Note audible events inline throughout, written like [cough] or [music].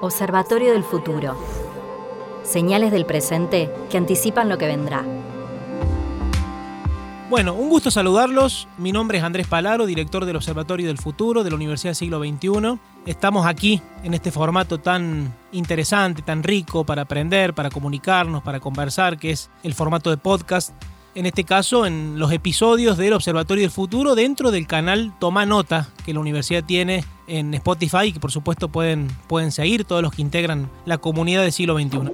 Observatorio del futuro. Señales del presente que anticipan lo que vendrá. Bueno, un gusto saludarlos. Mi nombre es Andrés Palaro, director del Observatorio del Futuro de la Universidad del Siglo XXI. Estamos aquí en este formato tan interesante, tan rico para aprender, para comunicarnos, para conversar, que es el formato de podcast. En este caso, en los episodios del Observatorio del Futuro dentro del canal Toma Nota que la universidad tiene en Spotify y que por supuesto pueden, pueden seguir todos los que integran la comunidad del siglo XXI.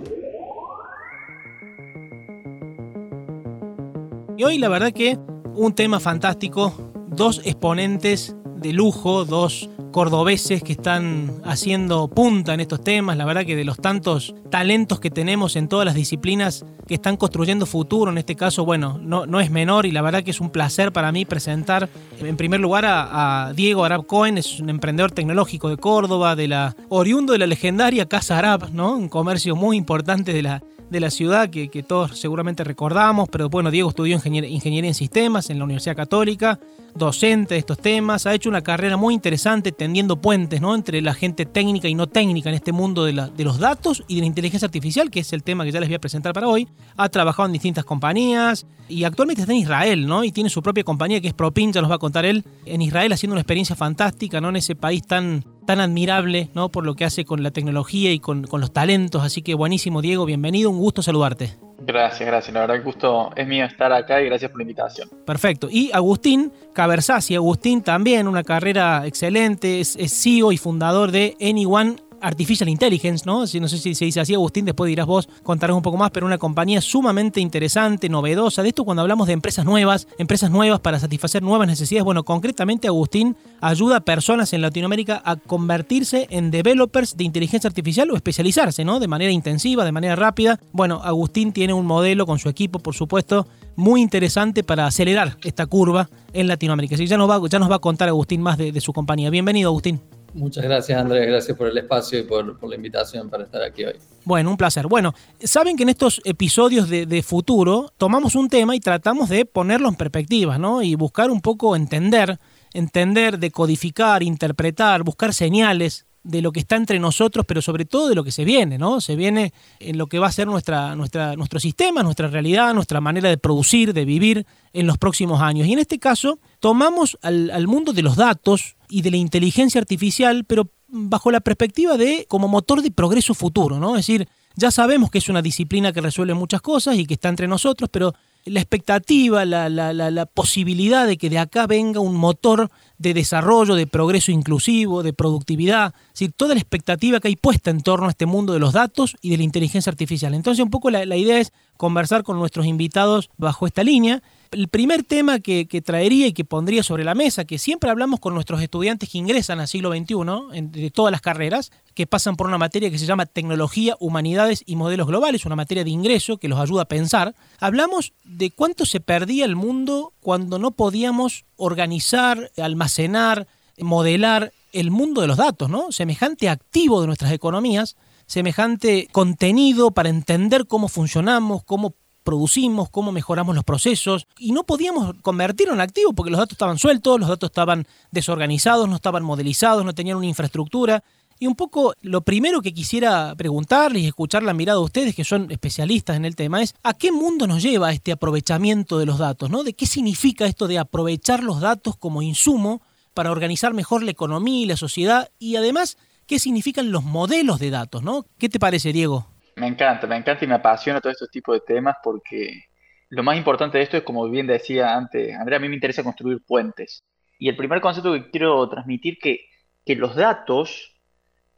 Y hoy la verdad que un tema fantástico, dos exponentes de lujo, dos cordobeses que están haciendo punta en estos temas, la verdad que de los tantos talentos que tenemos en todas las disciplinas que están construyendo futuro, en este caso, bueno, no, no es menor y la verdad que es un placer para mí presentar en primer lugar a, Diego Arab Cohen, es un emprendedor tecnológico de Córdoba, de la oriundo de la legendaria Casa Arab, ¿no? un comercio muy importante de la, de la ciudad que, todos seguramente recordamos, pero bueno, Diego estudió ingeniería en sistemas en la Universidad Católica, docente de estos temas, ha hecho una carrera muy interesante tendiendo puentes ¿no? entre la gente técnica y no técnica en este mundo de, los datos y de la inteligencia artificial, que es el tema que ya les voy a presentar para hoy. Ha trabajado en distintas compañías y actualmente está en Israel, ¿no? Y tiene su propia compañía que es Propin, ya nos va a contar él, en Israel haciendo una experiencia fantástica, ¿no? En ese país tan, tan admirable, ¿no? Por lo que hace con la tecnología y con, con los talentos. Así que buenísimo, Diego, bienvenido, un gusto saludarte. Gracias, gracias. La verdad, el gusto es mío estar acá y gracias por la invitación. Perfecto. Y Agustín Cabersasi. Agustín también, una carrera excelente, es, es CEO y fundador de Anyone Artificial Intelligence, ¿no? No sé si se dice así, Agustín, después dirás vos, contarás un poco más, pero una compañía sumamente interesante, novedosa. De esto cuando hablamos de empresas nuevas, empresas nuevas para satisfacer nuevas necesidades. Bueno, concretamente Agustín ayuda a personas en Latinoamérica a convertirse en developers de inteligencia artificial o especializarse, ¿no? De manera intensiva, de manera rápida. Bueno, Agustín tiene un modelo con su equipo, por supuesto, muy interesante para acelerar esta curva en Latinoamérica. Así ya nos va, ya nos va a contar Agustín más de su compañía. Bienvenido, Agustín. Muchas gracias, Andrés. Gracias por el espacio y por, la invitación para estar aquí hoy. Bueno, un placer. Bueno, saben que en estos episodios de, futuro tomamos un tema y tratamos de ponerlo en perspectiva, ¿no? Y buscar un poco entender, entender, decodificar, interpretar, buscar señales de lo que está entre nosotros, pero sobre todo de lo que se viene, ¿no? Se viene en lo que va a ser nuestra, nuestra, nuestro sistema, nuestra realidad, nuestra manera de producir, de vivir en los próximos años. Y en este caso, tomamos al, al mundo de los datos y de la inteligencia artificial, pero bajo la perspectiva de como motor de progreso futuro, ¿no? Es decir, ya sabemos que es una disciplina que resuelve muchas cosas y que está entre nosotros, pero la expectativa, la, la, posibilidad de que de acá venga un motor de desarrollo, de progreso inclusivo, de productividad, es decir, toda la expectativa que hay puesta en torno a este mundo de los datos y de la inteligencia artificial. Entonces, un poco la, idea es conversar con nuestros invitados bajo esta línea el primer tema que, traería y que pondría sobre la mesa, que siempre hablamos con nuestros estudiantes que ingresan al siglo XXI, de todas las carreras, que pasan por una materia que se llama Tecnología, Humanidades y Modelos Globales, una materia de ingreso que los ayuda a pensar, hablamos de cuánto se perdía el mundo cuando no podíamos organizar, almacenar, modelar el mundo de los datos, ¿no? Semejante activo de nuestras economías, semejante contenido para entender cómo funcionamos, cómo producimos, cómo mejoramos los procesos, y no podíamos convertirlo en activo porque los datos estaban sueltos, los datos estaban desorganizados, no estaban modelizados, no tenían una infraestructura. Y un poco lo primero que quisiera preguntarles y escuchar la mirada de ustedes, que son especialistas en el tema, es ¿a qué mundo nos lleva este aprovechamiento de los datos? ¿no? ¿De qué significa esto de aprovechar los datos como insumo para organizar mejor la economía y la sociedad? Y además, ¿qué significan los modelos de datos? ¿no? ¿Qué te parece, Diego? Me encanta, me encanta y me apasiona todo este tipo de temas porque lo más importante de esto es, como bien decía antes, Andrea, a mí me interesa construir puentes. Y el primer concepto que quiero transmitir que, que los datos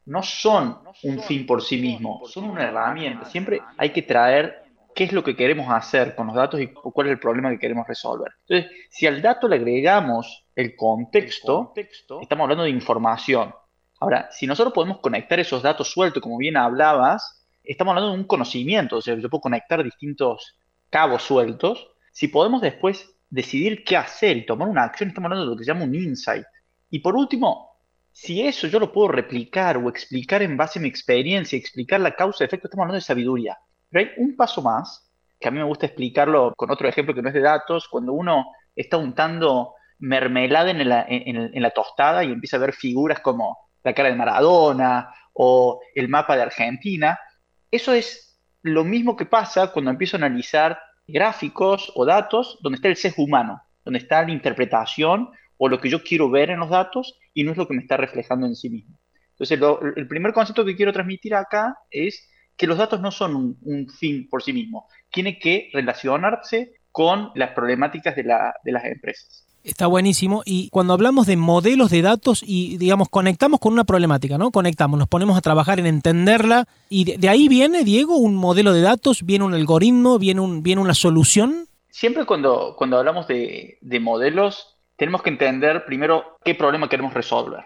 no son un fin por sí mismos, son una herramienta. Siempre hay que traer qué es lo que queremos hacer con los datos y cuál es el problema que queremos resolver. Entonces, si al dato le agregamos el contexto, estamos hablando de información. Ahora, si nosotros podemos conectar esos datos sueltos, como bien hablabas, estamos hablando de un conocimiento, o sea, yo puedo conectar distintos cabos sueltos. Si podemos después decidir qué hacer y tomar una acción, estamos hablando de lo que se llama un insight. Y por último, si eso yo lo puedo replicar o explicar en base a mi experiencia, explicar la causa-efecto, estamos hablando de sabiduría. Pero hay un paso más, que a mí me gusta explicarlo con otro ejemplo que no es de datos, cuando uno está untando mermelada en la, en la tostada y empieza a ver figuras como la cara de Maradona o el mapa de Argentina. Eso es lo mismo que pasa cuando empiezo a analizar gráficos o datos donde está el sesgo humano, donde está la interpretación o lo que yo quiero ver en los datos y no es lo que me está reflejando en sí mismo. Entonces, el primer concepto que quiero transmitir acá es que los datos no son un, fin por sí mismo, tiene que relacionarse con las problemáticas de, de las empresas. Está buenísimo. Y cuando hablamos de modelos de datos y, digamos, conectamos con una problemática, ¿no? Conectamos, nos ponemos a trabajar en entenderla. Y de, ahí viene, Diego, un modelo de datos, viene un algoritmo, viene, un, viene una solución. Siempre cuando, cuando hablamos de modelos, tenemos que entender primero qué problema queremos resolver.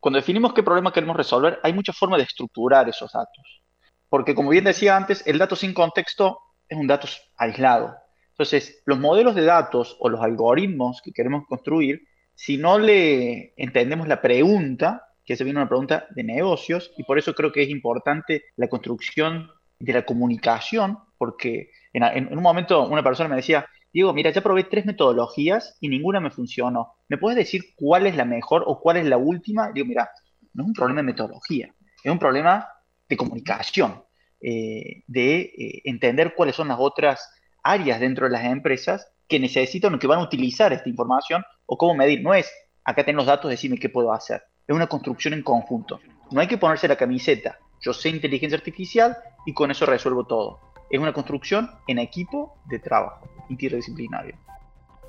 Cuando definimos qué problema queremos resolver, hay muchas formas de estructurar esos datos. Porque como bien decía antes, el dato sin contexto es un dato aislado. Entonces, los modelos de datos o los algoritmos que queremos construir, si no le entendemos la pregunta, que se viene una pregunta de negocios, y por eso creo que es importante la construcción de la comunicación, porque en, un momento una persona me decía, Diego, mira, ya probé tres metodologías y ninguna me funcionó. ¿Me puedes decir cuál es la mejor o cuál es la última? Digo, mira, no es un problema de metodología, es un problema de comunicación, eh, de eh, entender cuáles son las otras áreas dentro de las empresas que necesitan o que van a utilizar esta información o cómo medir. No es, acá tengo los datos, decime qué puedo hacer. Es una construcción en conjunto. No hay que ponerse la camiseta. Yo sé inteligencia artificial y con eso resuelvo todo. Es una construcción en equipo de trabajo interdisciplinario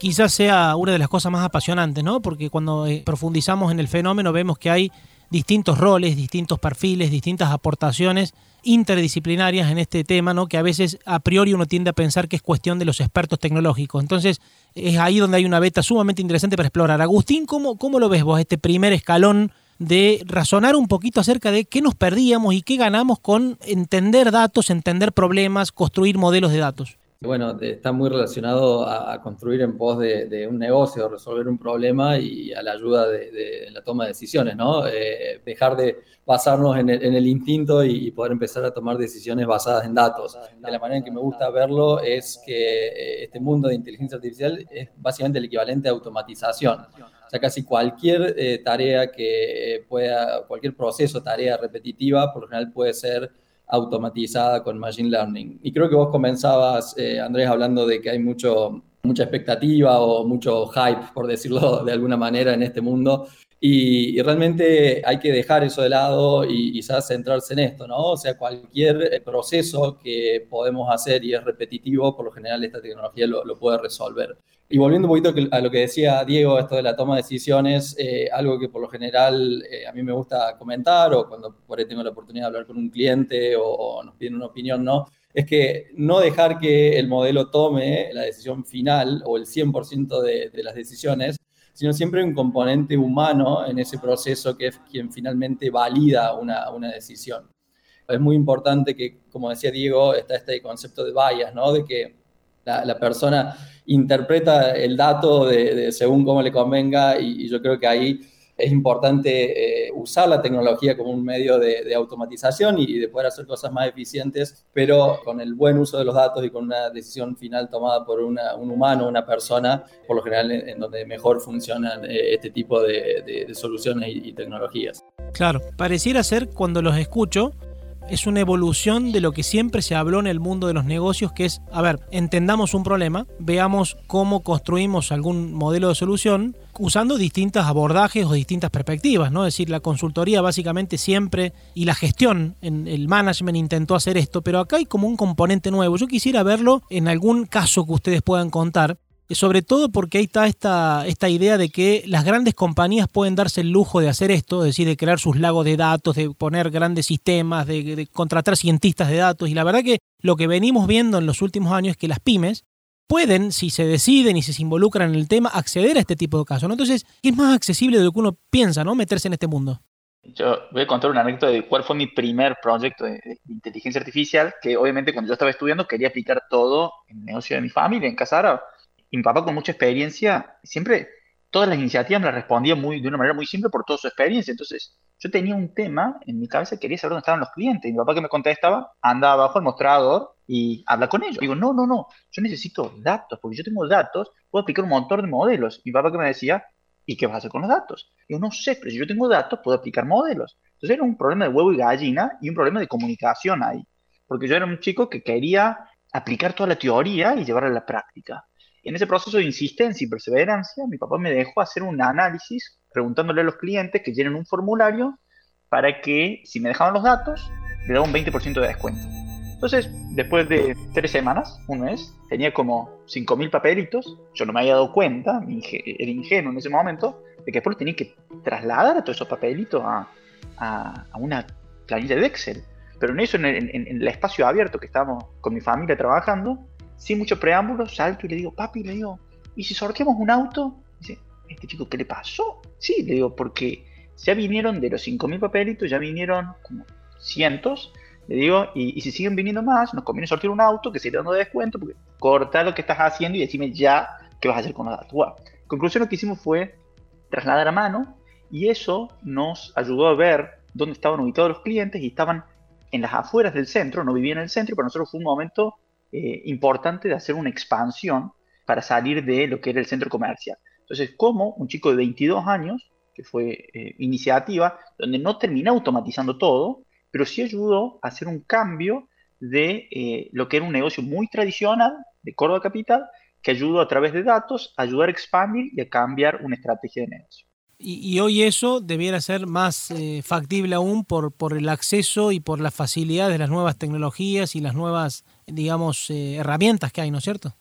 quizás sea una de las cosas más apasionantes, ¿no? Porque cuando eh, profundizamos en el fenómeno vemos que hay distintos roles, distintos perfiles, distintas aportaciones interdisciplinarias en este tema, ¿no? que a veces a priori uno tiende a pensar que es cuestión de los expertos tecnológicos. Entonces, es ahí donde hay una beta sumamente interesante para explorar. Agustín, ¿cómo, cómo lo ves vos, este primer escalón de razonar un poquito acerca de qué nos perdíamos y qué ganamos con entender datos, entender problemas, construir modelos de datos? Bueno, está muy relacionado a, construir en pos de, un negocio, resolver un problema y a la ayuda de, la toma de decisiones, ¿no? Eh, dejar de basarnos en el, instinto y, poder empezar a tomar decisiones basadas en datos. De la manera en que me gusta verlo es que eh, este mundo de inteligencia artificial es básicamente el equivalente a automatización. O sea, casi cualquier eh, tarea que pueda, cualquier proceso, tarea repetitiva, por lo general puede ser automatizada con Machine Learning. Y creo que vos comenzabas, eh, Andrés, hablando de que hay mucho, mucha expectativa o mucho hype, por decirlo [laughs] de alguna manera, en este mundo. Y, realmente hay que dejar eso de lado y quizás centrarse en esto, ¿no? O sea, cualquier proceso que podemos hacer y es repetitivo, por lo general esta tecnología lo, lo puede resolver. Y volviendo un poquito a lo que decía Diego, esto de la toma de decisiones, eh, algo que por lo general eh, a mí me gusta comentar o cuando por ahí tengo la oportunidad de hablar con un cliente o, nos piden una opinión, ¿no? Es que no dejar que el modelo tome la decisión final o el 100% de, de las decisiones, sino siempre un componente humano en ese proceso que es quien finalmente valida una, una decisión. Es muy importante que, como decía Diego, está este concepto de bias, ¿no? De que la, persona interpreta el dato de, según cómo le convenga y, yo creo que ahí es importante eh, usar la tecnología como un medio de, automatización y, de poder hacer cosas más eficientes, pero con el buen uso de los datos y con una decisión final tomada por un humano, una persona, por lo general en, donde mejor funcionan eh, este tipo de, soluciones y, y tecnologías. Claro, pareciera ser cuando los escucho es una evolución de lo que siempre se habló en el mundo de los negocios, que es, a ver, entendamos un problema, veamos cómo construimos algún modelo de solución usando distintos abordajes o distintas perspectivas, ¿no? Es decir, la consultoría básicamente siempre y la gestión, en el management intentó hacer esto, pero acá hay como un componente nuevo. Yo quisiera verlo en algún caso que ustedes puedan contar, sobre todo porque ahí está esta, esta idea de que las grandes compañías pueden darse el lujo de hacer esto, es decir, de crear sus lagos de datos, de poner grandes sistemas, de, contratar cientistas de datos. Y la verdad que lo que venimos viendo en los últimos años es que las pymes pueden, si se deciden y si se involucran en el tema, acceder a este tipo de casos. Entonces, es más accesible de lo que uno piensa, ¿no? Meterse en este mundo. Yo voy a contar una anécdota de cuál fue mi primer proyecto de, inteligencia artificial, que obviamente cuando yo estaba estudiando quería aplicar todo en el negocio de mi familia, en Casara y mi papá con mucha experiencia, siempre todas las iniciativas me las respondía muy, de una manera muy simple por toda su experiencia. Entonces, yo tenía un tema en mi cabeza, quería saber dónde estaban los clientes. Y mi papá que me contestaba, anda abajo al mostrador y habla con ellos. Digo, no, no, no, yo necesito datos, porque yo tengo datos, puedo aplicar un montón de modelos. Mi papá que me decía, ¿Y qué vas a hacer con los datos? Yo no sé, pero si yo tengo datos, puedo aplicar modelos. Entonces era un problema de huevo y gallina y un problema de comunicación ahí. Porque yo era un chico que quería aplicar toda la teoría y llevarla a la práctica. En ese proceso de insistencia y perseverancia, mi papá me dejó hacer un análisis preguntándole a los clientes que llenen un formulario para que si me dejaban los datos, le daba un 20% de descuento. Entonces, después de tres semanas, un mes, tenía como 5.000 papelitos. Yo no me había dado cuenta, era ingenuo en ese momento, de que después tenía que trasladar todos esos papelitos a, a, una planilla de Excel. Pero en eso, en el, espacio abierto que estábamos con mi familia trabajando, sin mucho preámbulo, salto y le digo, papi, le digo, ¿y si sorteamos un auto? Dice, ¿este chico qué le pasó? Sí, le digo, porque ya vinieron de los 5.000 papelitos, ya vinieron como cientos, le digo, y, si siguen viniendo más, nos conviene sortear un auto que se irá dando de descuento, porque corta lo que estás haciendo y decime ya qué vas a hacer con los datos. Bueno, conclusión lo que hicimos fue trasladar a mano y eso nos ayudó a ver dónde estaban ubicados los clientes y estaban en las afueras del centro, no vivían en el centro y para nosotros fue un momento eh, importante de hacer una expansión para salir de lo que era el centro comercial. Entonces, como un chico de 22 años, que fue eh, iniciativa, donde no terminé automatizando todo, pero sí ayudó a hacer un cambio de eh, lo que era un negocio muy tradicional de Córdoba Capital, que ayudó a través de datos a ayudar a expandir y a cambiar una estrategia de negocio. Y, hoy eso debiera ser más eh, factible aún por, por el acceso y por la facilidad de las nuevas tecnologías y las nuevas, digamos, eh, herramientas que hay, ¿no es cierto?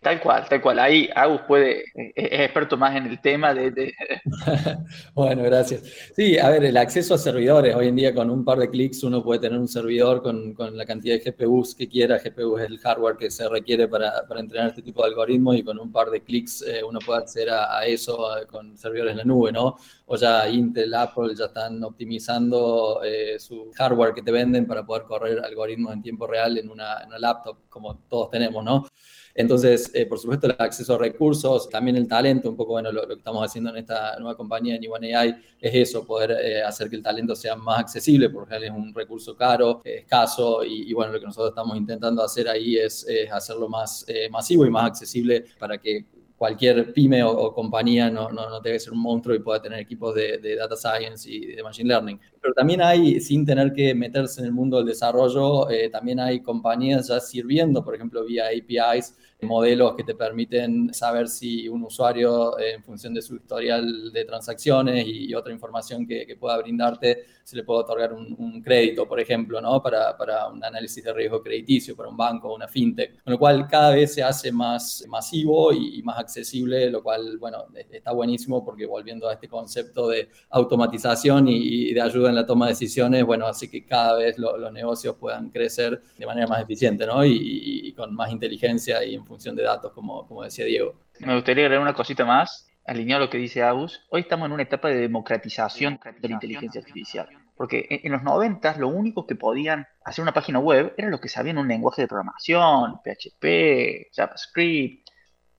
Tal cual, tal cual. Ahí Agus puede, eh, es experto más en el tema de... [laughs] bueno, gracias. Sí, a ver, el acceso a servidores. Hoy en día con un par de clics uno puede tener un servidor con, la cantidad de GPUs que quiera. GPU es el hardware que se requiere para, entrenar este tipo de algoritmos y con un par de clics eh, uno puede acceder a, eso con servidores en la nube, ¿no? O ya Intel, Apple ya están optimizando eh, su hardware que te venden para poder correr algoritmos en tiempo real en una, en una laptop, como todos tenemos, ¿no? Entonces, eh, por supuesto, el acceso a recursos, también el talento, un poco, bueno, lo, que estamos haciendo en esta nueva compañía en Iwan AI es eso, poder eh, hacer que el talento sea más accesible, porque es un recurso caro, escaso, y, bueno, lo que nosotros estamos intentando hacer ahí es, hacerlo más eh, masivo y más accesible para que cualquier pyme o, compañía no, no, no, debe ser un monstruo y pueda tener equipos de, de, data science y de machine learning. Pero también hay, sin tener que meterse en el mundo del desarrollo, también hay compañías ya sirviendo, por ejemplo, vía APIs, modelos que te permiten saber si un usuario, eh, en función de su historial de transacciones y, otra información que, pueda brindarte, se le puede otorgar un, crédito, por ejemplo, ¿no? Para, para, un análisis de riesgo crediticio, para un banco una fintech. Con lo cual, cada vez se hace más masivo y, más accesible, lo cual, bueno, está buenísimo porque volviendo a este concepto de automatización y, de ayuda en la toma de decisiones, bueno, hace que cada vez los negocios puedan crecer de manera más eficiente, ¿no? Y, con más inteligencia y función de datos, como, como decía Diego. Me gustaría agregar una cosita más, alineado a lo que dice Agus. Hoy estamos en una etapa de democratización de la inteligencia artificial. Porque en, los 90 lo único que podían hacer una página web eran los que sabían un lenguaje de programación, PHP, JavaScript.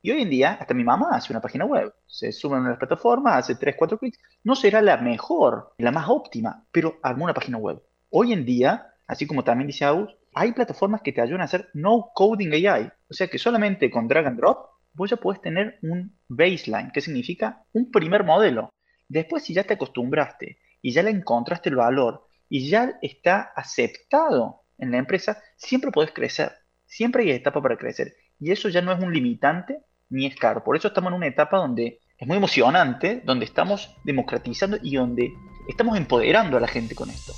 Y hoy en día, hasta mi mamá hace una página web. Se sube a las plataformas, hace 3, 4 clics. No será la mejor, la más óptima, pero armó una página web. Hoy en día, así como también dice Agus, hay plataformas que te ayudan a hacer no coding AI. O sea que solamente con drag and drop vos ya puedes tener un baseline, que significa un primer modelo. Después, si ya te acostumbraste y ya le encontraste el valor y ya está aceptado en la empresa, siempre puedes crecer. Siempre hay etapa para crecer. Y eso ya no es un limitante ni es caro. Por eso estamos en una etapa donde es muy emocionante, donde estamos democratizando y donde estamos empoderando a la gente con esto.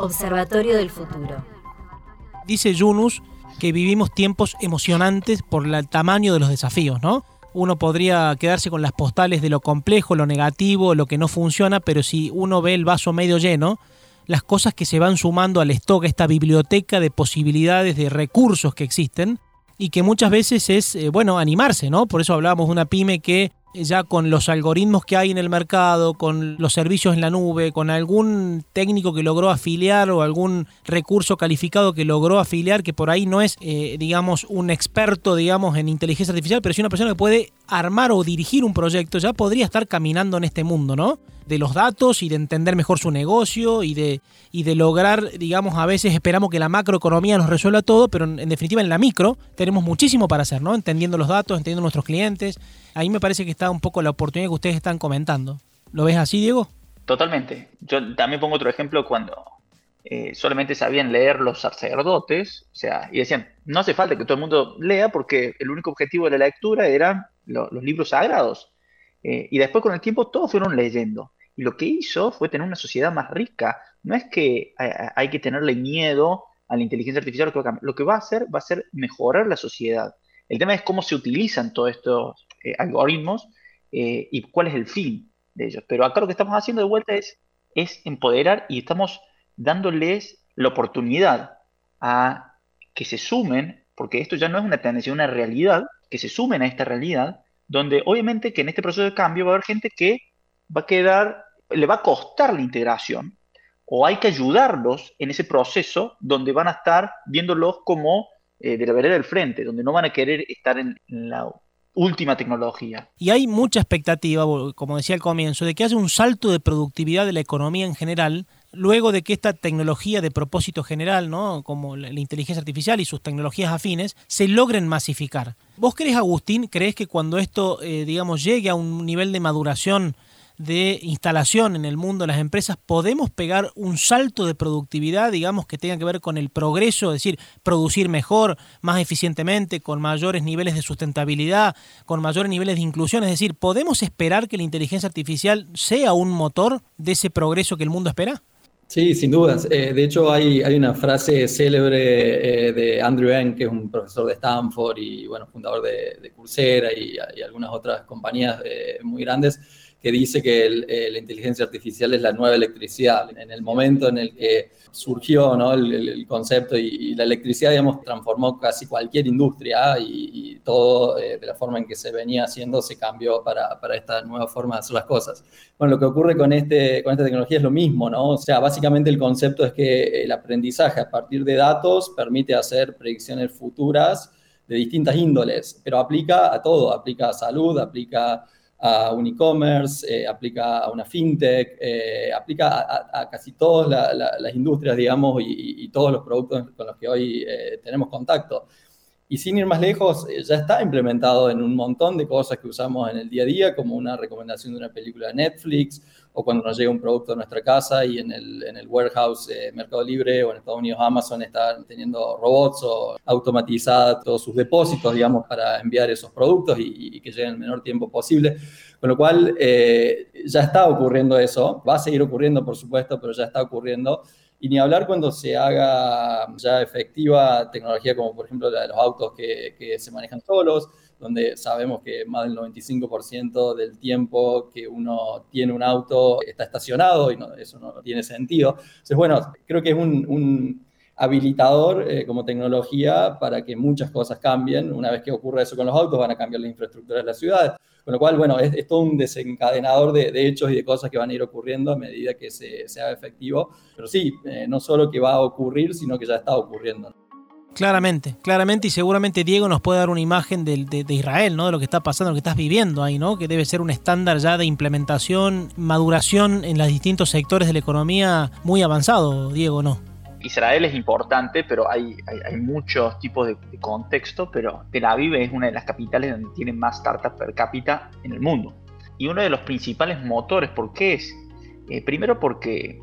Observatorio del Futuro. Dice Yunus que vivimos tiempos emocionantes por el tamaño de los desafíos, ¿no? Uno podría quedarse con las postales de lo complejo, lo negativo, lo que no funciona, pero si uno ve el vaso medio lleno, las cosas que se van sumando al stock, esta biblioteca de posibilidades, de recursos que existen, y que muchas veces es, eh, bueno, animarse, ¿no? Por eso hablábamos de una pyme que ya con los algoritmos que hay en el mercado, con los servicios en la nube, con algún técnico que logró afiliar o algún recurso calificado que logró afiliar, que por ahí no es, eh, digamos, un experto, digamos, en inteligencia artificial, pero sí una persona que puede armar o dirigir un proyecto, ya podría estar caminando en este mundo, ¿no? De los datos y de entender mejor su negocio y de, y de lograr, digamos, a veces esperamos que la macroeconomía nos resuelva todo, pero en, definitiva en la micro tenemos muchísimo para hacer, ¿no? Entendiendo los datos, entendiendo nuestros clientes. Ahí me parece que está un poco la oportunidad que ustedes están comentando. ¿Lo ves así, Diego? Totalmente. Yo también pongo otro ejemplo cuando eh, solamente sabían leer los sacerdotes, o sea, y decían, no hace falta que todo el mundo lea porque el único objetivo de la lectura eran los libros sagrados. Eh, y después con el tiempo todos fueron leyendo. Y lo que hizo fue tener una sociedad más rica. No es que hay que tenerle miedo a la inteligencia artificial, lo que va a hacer va a ser mejorar la sociedad. El tema es cómo se utilizan todos estos eh, algoritmos eh, y cuál es el fin de ellos. Pero acá lo que estamos haciendo de vuelta es, es empoderar y estamos dándoles la oportunidad a que se sumen, porque esto ya no es una tendencia, una realidad, que se sumen a esta realidad, donde obviamente que en este proceso de cambio va a haber gente que va a quedar, le va a costar la integración, o hay que ayudarlos en ese proceso donde van a estar viéndolos como eh, de la vereda del frente, donde no van a querer estar en, la última tecnología. Y hay mucha expectativa, como decía al comienzo, de que haya un salto de productividad de la economía en general, luego de que esta tecnología de propósito general, ¿no? como la, inteligencia artificial y sus tecnologías afines, se logren masificar. ¿Vos crees, Agustín, crees que cuando esto, eh, digamos, llegue a un nivel de maduración de instalación en el mundo de las empresas, podemos pegar un salto de productividad, digamos, que tenga que ver con el progreso, es decir, producir mejor, más eficientemente, con mayores niveles de sustentabilidad, con mayores niveles de inclusión. Es decir, ¿podemos esperar que la inteligencia artificial sea un motor de ese progreso que el mundo espera? Sí, sin dudas. Eh, de hecho, hay, hay una frase célebre eh, de Andrew Ng, que es un profesor de Stanford y bueno, fundador de, Coursera y, algunas otras compañías eh, muy grandes, que dice que eh, la inteligencia artificial es la nueva electricidad. En el momento en el que surgió ¿no? el, concepto y, la electricidad, digamos, transformó casi cualquier industria y, todo eh, de la forma en que se venía haciendo se cambió para, para, esta nueva forma de hacer las cosas. Bueno, lo que ocurre con, este, con esta tecnología es lo mismo, ¿no? O sea, básicamente el concepto es que el aprendizaje a partir de datos permite hacer predicciones futuras de distintas índoles, pero aplica a todo, aplica a salud, aplica a un e-commerce, eh, aplica a una fintech, eh, aplica a, casi todas las industrias, digamos, y, todos los productos con los que hoy eh, tenemos contacto. Y sin ir más lejos, ya está implementado en un montón de cosas que usamos en el día a día, como una recomendación de una película de Netflix, o cuando nos llega un producto a nuestra casa y en el, en el warehouse Mercado Libre o en Estados Unidos Amazon están teniendo robots o automatizados todos sus depósitos, digamos, para enviar esos productos y, que lleguen en el menor tiempo posible. Con lo cual, eh, ya está ocurriendo eso, va a seguir ocurriendo, por supuesto, pero ya está ocurriendo. Y ni hablar cuando se haga ya efectiva tecnología como por ejemplo la de los autos que, que se manejan solos, donde sabemos que más del 95% del tiempo que uno tiene un auto está estacionado y eso no tiene sentido. Entonces, bueno, creo que es un, habilitador eh, como tecnología para que muchas cosas cambien. Una vez que ocurra eso con los autos, van a cambiar la infraestructura de las ciudades. Con lo cual, bueno, es, todo un desencadenador de, hechos y de cosas que van a ir ocurriendo a medida que se, haga efectivo. Pero sí, eh, no solo que va a ocurrir, sino que ya está ocurriendo. Claramente, claramente y seguramente Diego nos puede dar una imagen de, de, Israel, ¿no? De lo que está pasando, lo que estás viviendo ahí, ¿no? Que debe ser un estándar ya de implementación, maduración en los distintos sectores de la economía muy avanzado, Diego, ¿no? Israel es importante, pero hay, muchos tipos de, contexto, pero Tel Aviv es una de las capitales donde tienen más startups per cápita en el mundo. Y uno de los principales motores, ¿por qué es? Eh, primero porque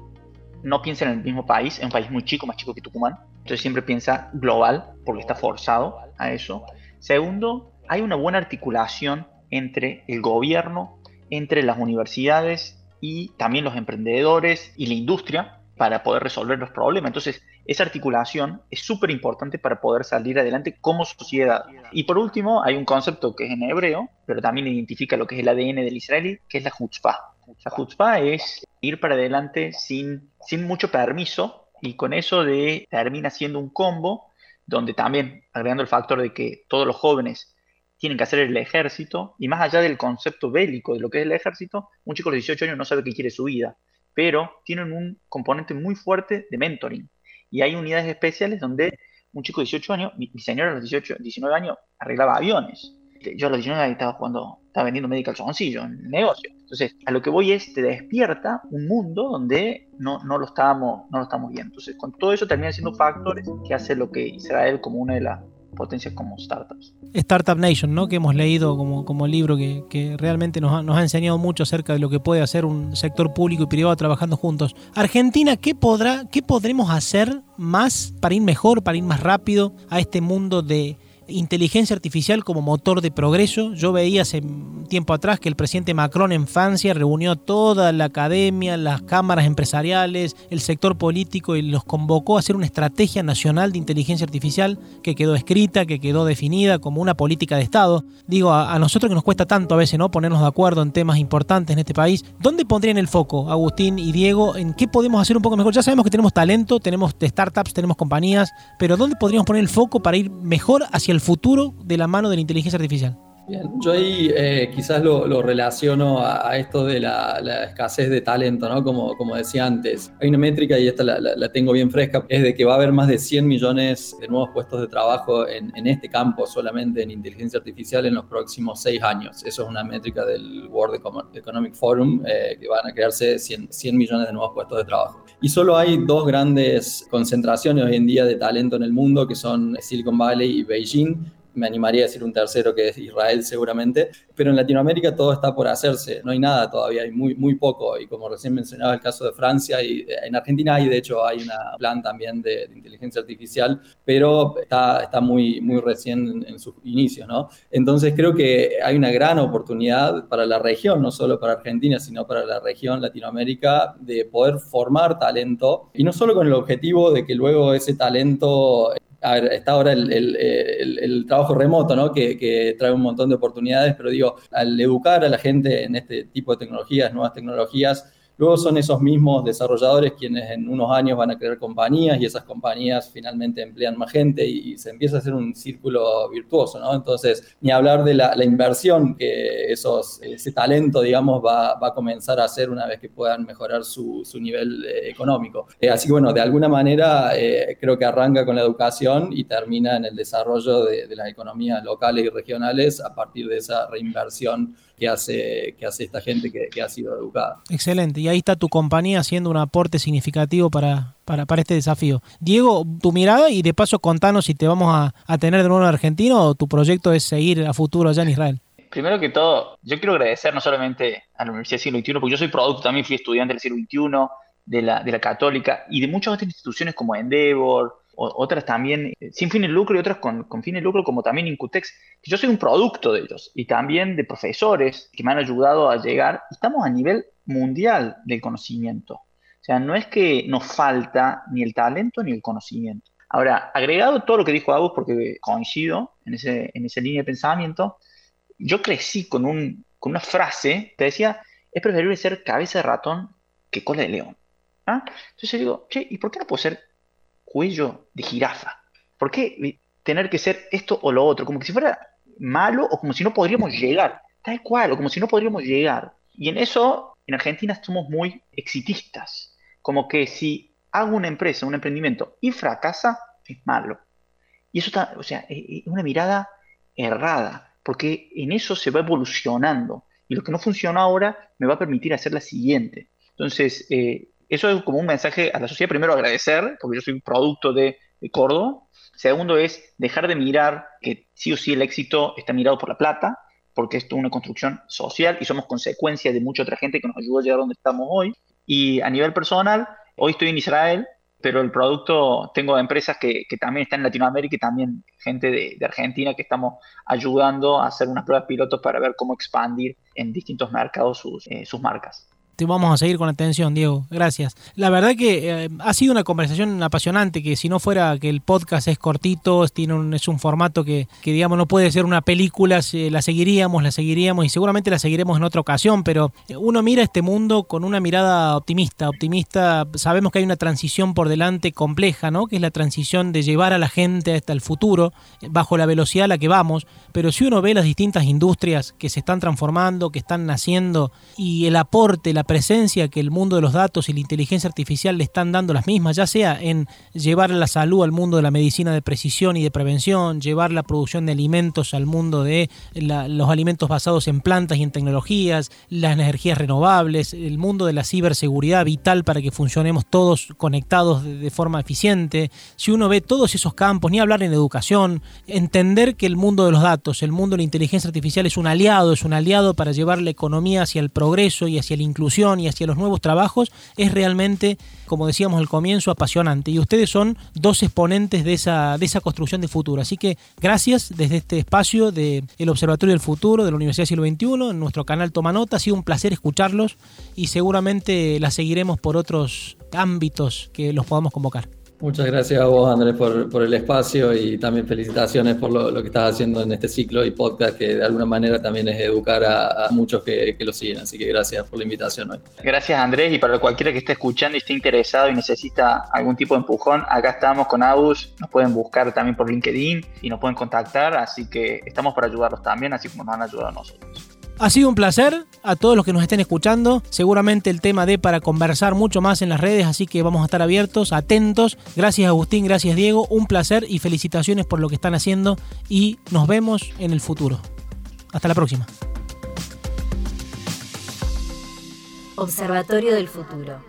no piensa en el mismo país, es un país muy chico, más chico que Tucumán, entonces siempre piensa global porque está forzado a eso. Segundo, hay una buena articulación entre el gobierno, entre las universidades y también los emprendedores y la industria para poder resolver los problemas. Entonces, esa articulación es súper importante para poder salir adelante como sociedad. Y por último, hay un concepto que es en hebreo, pero también identifica lo que es el ADN del israelí, que es la chutzpah. La chutzpah es ir para adelante sin, sin mucho permiso y con eso de, termina siendo un combo donde también, agregando el factor de que todos los jóvenes tienen que hacer el ejército, y más allá del concepto bélico de lo que es el ejército, un chico de 18 años no sabe qué quiere su vida, pero tienen un componente muy fuerte de mentoring. Y hay unidades especiales donde un chico de 18 años, mi, señora a los 18, 19 años arreglaba aviones. Yo a los 19 años estaba jugando, estaba vendiendo medical calzoncillo en el negocio. Entonces, a lo que voy es, te despierta un mundo donde no, no, lo estábamos, no lo estamos viendo. Entonces, con todo eso termina siendo factores que hace lo que Israel como una de las potencias como startups. Startup Nation, ¿no? que hemos leído como, como libro que, que realmente nos ha, nos ha, enseñado mucho acerca de lo que puede hacer un sector público y privado trabajando juntos. Argentina, ¿qué, podrá, ¿qué podremos hacer más para ir mejor, para ir más rápido a este mundo de inteligencia artificial como motor de progreso. Yo veía hace tiempo atrás que el presidente Macron en Francia reunió toda la academia, las cámaras empresariales, el sector político y los convocó a hacer una estrategia nacional de inteligencia artificial que quedó escrita, que quedó definida como una política de Estado. Digo, a, nosotros que nos cuesta tanto a veces no ponernos de acuerdo en temas importantes en este país, ¿dónde pondrían el foco, Agustín y Diego, en qué podemos hacer un poco mejor? Ya sabemos que tenemos talento, tenemos startups, tenemos compañías, pero ¿dónde podríamos poner el foco para ir mejor hacia el el futuro de la mano de la inteligencia artificial? Bien, yo ahí eh, quizás lo, relaciono a, esto de la, escasez de talento, ¿no? Como, como decía antes. Hay una métrica, y esta la, tengo bien fresca, es de que va a haber más de 100 millones de nuevos puestos de trabajo en, este campo, solamente en inteligencia artificial, en los próximos seis años. Eso es una métrica del World Economic Forum, eh, que van a crearse 100, 100 millones de nuevos puestos de trabajo. Y solo hay dos grandes concentraciones hoy en día de talento en el mundo, que son Silicon Valley y Beijing me animaría a decir un tercero que es Israel seguramente, pero en Latinoamérica todo está por hacerse, no hay nada todavía, hay muy, muy poco, y como recién mencionaba el caso de Francia, y en Argentina hay, de hecho, hay un plan también de, inteligencia artificial, pero está, está muy, muy recién en, sus inicios, ¿no? Entonces creo que hay una gran oportunidad para la región, no solo para Argentina, sino para la región Latinoamérica, de poder formar talento, y no solo con el objetivo de que luego ese talento a ver, está ahora el, trabajo remoto, ¿no? Que, que, trae un montón de oportunidades, pero digo, al educar a la gente en este tipo de tecnologías, nuevas tecnologías, Luego son esos mismos desarrolladores quienes en unos años van a crear compañías y esas compañías finalmente emplean más gente y, se empieza a hacer un círculo virtuoso, ¿no? Entonces, ni hablar de la, inversión que esos, ese talento, digamos, va, a comenzar a hacer una vez que puedan mejorar su, nivel eh, económico. Eh, así que, bueno, de alguna manera eh, creo que arranca con la educación y termina en el desarrollo de, las economías locales y regionales a partir de esa reinversión que hace, que hace esta gente que, que ha sido educada. Excelente y ahí está tu compañía haciendo un aporte significativo para, para, para, este desafío. Diego, tu mirada y de paso contanos si te vamos a, tener de nuevo en Argentina o tu proyecto es seguir a futuro allá en Israel. Primero que todo, yo quiero agradecer no solamente a la Universidad del Siglo XXI, porque yo soy producto, también fui estudiante del siglo XXI, de la, de la Católica y de muchas otras instituciones como Endeavor, otras también eh, sin fines de lucro y otras con, con fines de lucro como también Incutex, que yo soy un producto de ellos y también de profesores que me han ayudado a llegar. Estamos a nivel mundial del conocimiento. O sea, no es que nos falta ni el talento ni el conocimiento. Ahora, agregado todo lo que dijo Agus, porque coincido en, ese, en esa línea de pensamiento, yo crecí con, un, con una frase que decía, es preferible ser cabeza de ratón que cola de león. ¿Ah? Entonces digo, che, ¿y por qué no puedo ser cuello de jirafa? ¿Por qué tener que ser esto o lo otro? Como que si fuera malo o como si no podríamos [laughs] llegar. Tal cual, o como si no podríamos llegar. Y en eso, en Argentina somos muy exitistas. Como que si hago una empresa, un emprendimiento y fracasa, es malo. Y eso está, o sea, es una mirada errada, porque en eso se va evolucionando. Y lo que no funciona ahora me va a permitir hacer la siguiente. Entonces, eh, eso es como un mensaje a la sociedad. Primero, agradecer, porque yo soy un producto de, Córdoba. Segundo, es dejar de mirar que sí o sí el éxito está mirado por la plata, porque esto es una construcción social y somos consecuencia de mucha otra gente que nos ayudó a llegar donde estamos hoy. Y a nivel personal, hoy estoy en Israel, pero el producto, tengo empresas que, también están en Latinoamérica y también gente de, Argentina que estamos ayudando a hacer unas pruebas pilotos para ver cómo expandir en distintos mercados sus, eh, sus marcas te vamos a seguir con atención, Diego. Gracias. La verdad que eh, ha sido una conversación apasionante, que si no fuera que el podcast es cortito, tiene es un formato que, que, digamos, no puede ser una película, la seguiríamos, la seguiríamos y seguramente la seguiremos en otra ocasión, pero uno mira este mundo con una mirada optimista, optimista, sabemos que hay una transición por delante compleja, ¿no? Que es la transición de llevar a la gente hasta el futuro, bajo la velocidad a la que vamos, pero si uno ve las distintas industrias que se están transformando, que están naciendo y el aporte, la presencia que el mundo de los datos y la inteligencia artificial le están dando las mismas, ya sea en llevar la salud al mundo de la medicina de precisión y de prevención, llevar la producción de alimentos al mundo de los alimentos basados en plantas y en tecnologías, las energías renovables, el mundo de la ciberseguridad vital para que funcionemos todos conectados de, forma eficiente. Si uno ve todos esos campos, ni hablar en educación, entender que el mundo de los datos, el mundo de la inteligencia artificial es un aliado, es un aliado para llevar la economía hacia el progreso y hacia la inclusión y hacia los nuevos trabajos, es realmente, como decíamos al comienzo, apasionante. Y ustedes son dos exponentes de esa, de esa construcción de futuro. Así que gracias desde este espacio del Observatorio del Futuro de la Universidad Siglo XXI, en nuestro canal Toma Nota. Ha sido un placer escucharlos y seguramente la seguiremos por otros ámbitos que los podamos convocar. Muchas gracias a vos, Andrés, por, el espacio y también felicitaciones por lo, que estás haciendo en este ciclo y podcast, que de alguna manera también es educar a, muchos que, lo siguen. Así que gracias por la invitación hoy. Gracias, Andrés, y para cualquiera que esté escuchando y esté interesado y necesita algún tipo de empujón, acá estamos con Abus, nos pueden buscar también por LinkedIn y nos pueden contactar, así que estamos para ayudarlos también, así como nos han ayudado a nosotros. Ha sido un placer a todos los que nos estén escuchando. Seguramente el tema de para conversar mucho más en las redes, así que vamos a estar abiertos, atentos. Gracias Agustín, gracias Diego. Un placer y felicitaciones por lo que están haciendo y nos vemos en el futuro. Hasta la próxima. Observatorio del Futuro.